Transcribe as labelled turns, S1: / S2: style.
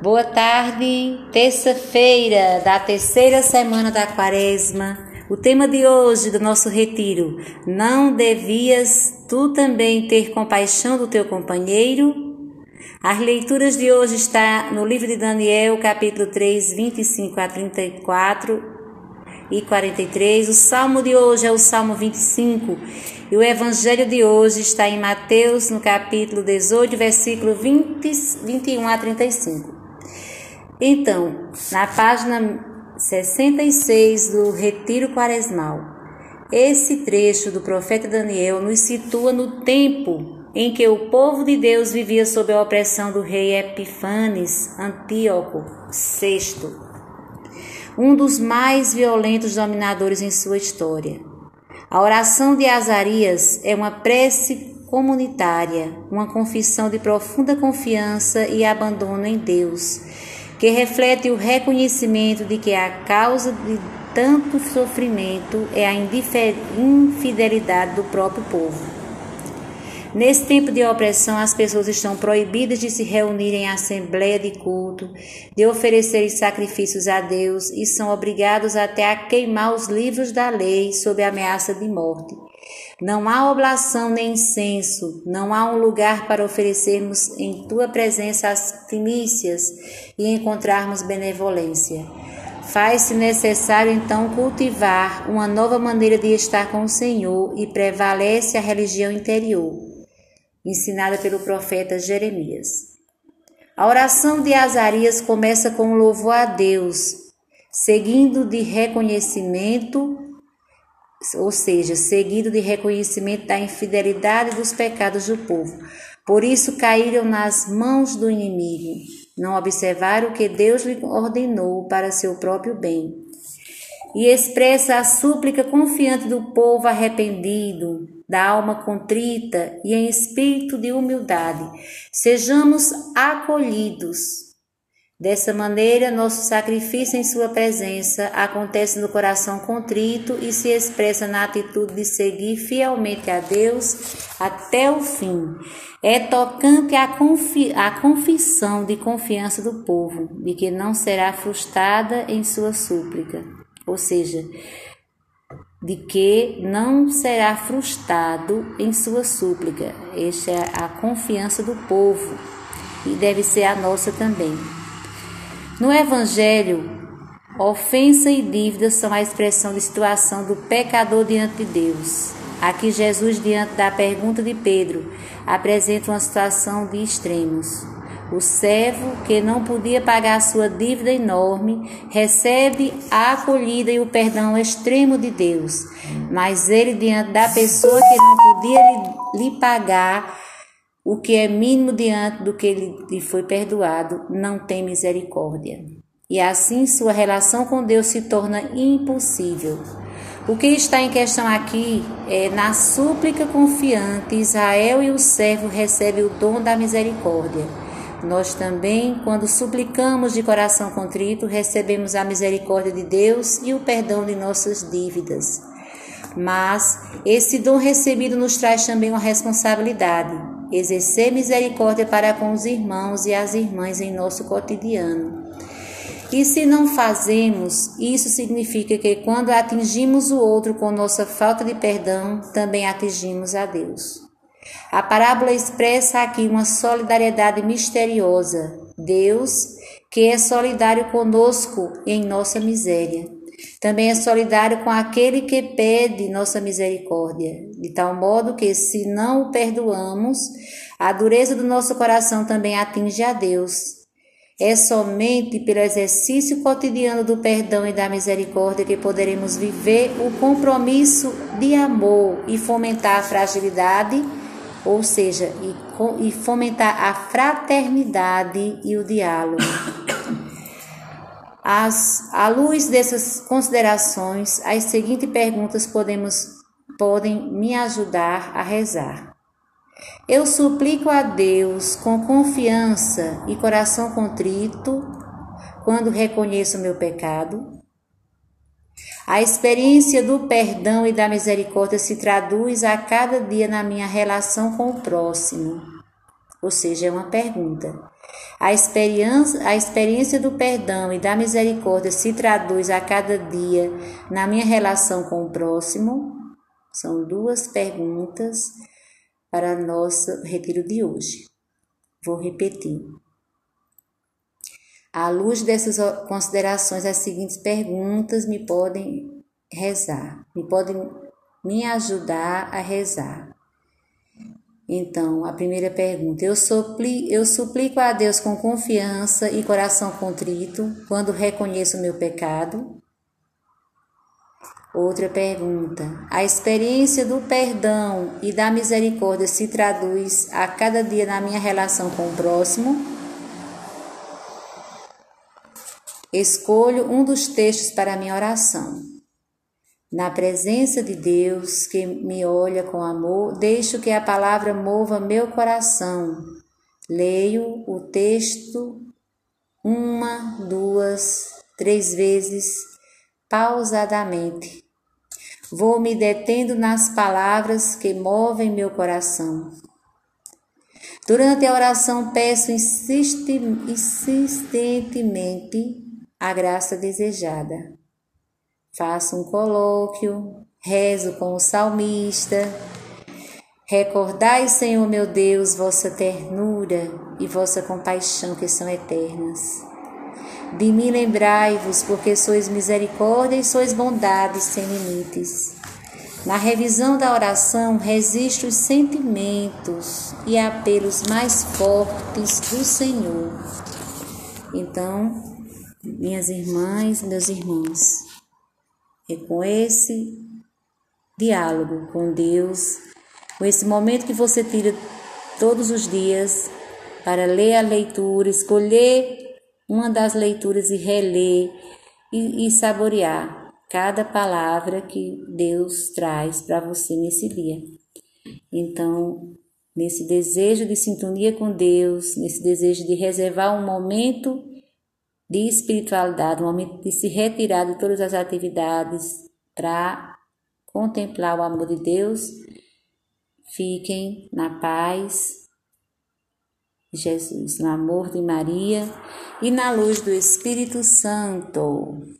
S1: Boa tarde, terça-feira da terceira semana da quaresma. O tema de hoje do nosso retiro: Não devias tu também ter compaixão do teu companheiro? As leituras de hoje está no livro de Daniel, capítulo 3, 25 a 34 e 43. O salmo de hoje é o Salmo 25 e o evangelho de hoje está em Mateus, no capítulo 18, versículo 20, 21 a 35. Então, na página 66 do Retiro Quaresmal. Esse trecho do profeta Daniel nos situa no tempo em que o povo de Deus vivia sob a opressão do rei Epifanes Antíoco VI, um dos mais violentos dominadores em sua história. A oração de Azarias é uma prece comunitária, uma confissão de profunda confiança e abandono em Deus que reflete o reconhecimento de que a causa de tanto sofrimento é a infidelidade do próprio povo. Nesse tempo de opressão, as pessoas estão proibidas de se reunir em assembleia de culto, de oferecer sacrifícios a Deus e são obrigados até a queimar os livros da lei sob ameaça de morte. Não há oblação nem incenso, não há um lugar para oferecermos em tua presença as primícias e encontrarmos benevolência. Faz-se necessário então cultivar uma nova maneira de estar com o Senhor e prevalece a religião interior, ensinada pelo profeta Jeremias. A oração de Azarias começa com um louvor a Deus, seguindo de reconhecimento ou seja, seguido de reconhecimento da infidelidade dos pecados do povo. Por isso caíram nas mãos do inimigo, não observaram o que Deus lhe ordenou para seu próprio bem. E expressa a súplica confiante do povo arrependido, da alma contrita e em espírito de humildade. Sejamos acolhidos Dessa maneira, nosso sacrifício em Sua presença acontece no coração contrito e se expressa na atitude de seguir fielmente a Deus até o fim. É tocante a, confi confissão de confiança do povo, de que não será frustrada em sua súplica, ou seja, de que não será frustrado em sua súplica. Esta é a confiança do povo e deve ser a nossa também. No Evangelho, ofensa e dívida são a expressão de situação do pecador diante de Deus. Aqui, Jesus, diante da pergunta de Pedro, apresenta uma situação de extremos. O servo, que não podia pagar sua dívida enorme, recebe a acolhida e o perdão extremo de Deus. Mas ele, diante da pessoa que não podia lhe, lhe pagar, o que é mínimo diante do que lhe foi perdoado, não tem misericórdia. E assim sua relação com Deus se torna impossível. O que está em questão aqui é na súplica confiante, Israel e o servo recebem o dom da misericórdia. Nós também, quando suplicamos de coração contrito, recebemos a misericórdia de Deus e o perdão de nossas dívidas. Mas esse dom recebido nos traz também uma responsabilidade exercer misericórdia para com os irmãos e as irmãs em nosso cotidiano. E se não fazemos, isso significa que quando atingimos o outro com nossa falta de perdão, também atingimos a Deus. A parábola expressa aqui uma solidariedade misteriosa. Deus, que é solidário conosco em nossa miséria. Também é solidário com aquele que pede nossa misericórdia, de tal modo que, se não o perdoamos, a dureza do nosso coração também atinge a Deus. É somente pelo exercício cotidiano do perdão e da misericórdia que poderemos viver o compromisso de amor e fomentar a fragilidade, ou seja, e fomentar a fraternidade e o diálogo. As, à luz dessas considerações, as seguintes perguntas podemos, podem me ajudar a rezar. Eu suplico a Deus com confiança e coração contrito quando reconheço meu pecado. A experiência do perdão e da misericórdia se traduz a cada dia na minha relação com o próximo. ou seja, é uma pergunta. A experiência, a experiência do perdão e da misericórdia se traduz a cada dia na minha relação com o próximo? São duas perguntas para nosso retiro de hoje. Vou repetir. À luz dessas considerações, as seguintes perguntas me podem rezar, me podem me ajudar a rezar. Então, a primeira pergunta: eu, eu suplico a Deus com confiança e coração contrito quando reconheço o meu pecado? Outra pergunta: a experiência do perdão e da misericórdia se traduz a cada dia na minha relação com o próximo? Escolho um dos textos para minha oração. Na presença de Deus que me olha com amor, deixo que a palavra mova meu coração. Leio o texto uma, duas, três vezes, pausadamente. Vou me detendo nas palavras que movem meu coração. Durante a oração, peço insistentemente a graça desejada. Faço um colóquio, rezo com o salmista. Recordai, Senhor meu Deus, vossa ternura e vossa compaixão que são eternas. De mim lembrai-vos, porque sois misericórdia e sois bondade sem limites. Na revisão da oração, resisto os sentimentos e apelos mais fortes do Senhor. Então, minhas irmãs, meus irmãos, é com esse diálogo com Deus, com esse momento que você tira todos os dias para ler a leitura, escolher uma das leituras e reler e, e saborear cada palavra que Deus traz para você nesse dia. Então, nesse desejo de sintonia com Deus, nesse desejo de reservar um momento de espiritualidade, um momento de se retirar de todas as atividades para contemplar o amor de Deus. Fiquem na paz de Jesus, no amor de Maria e na luz do Espírito Santo.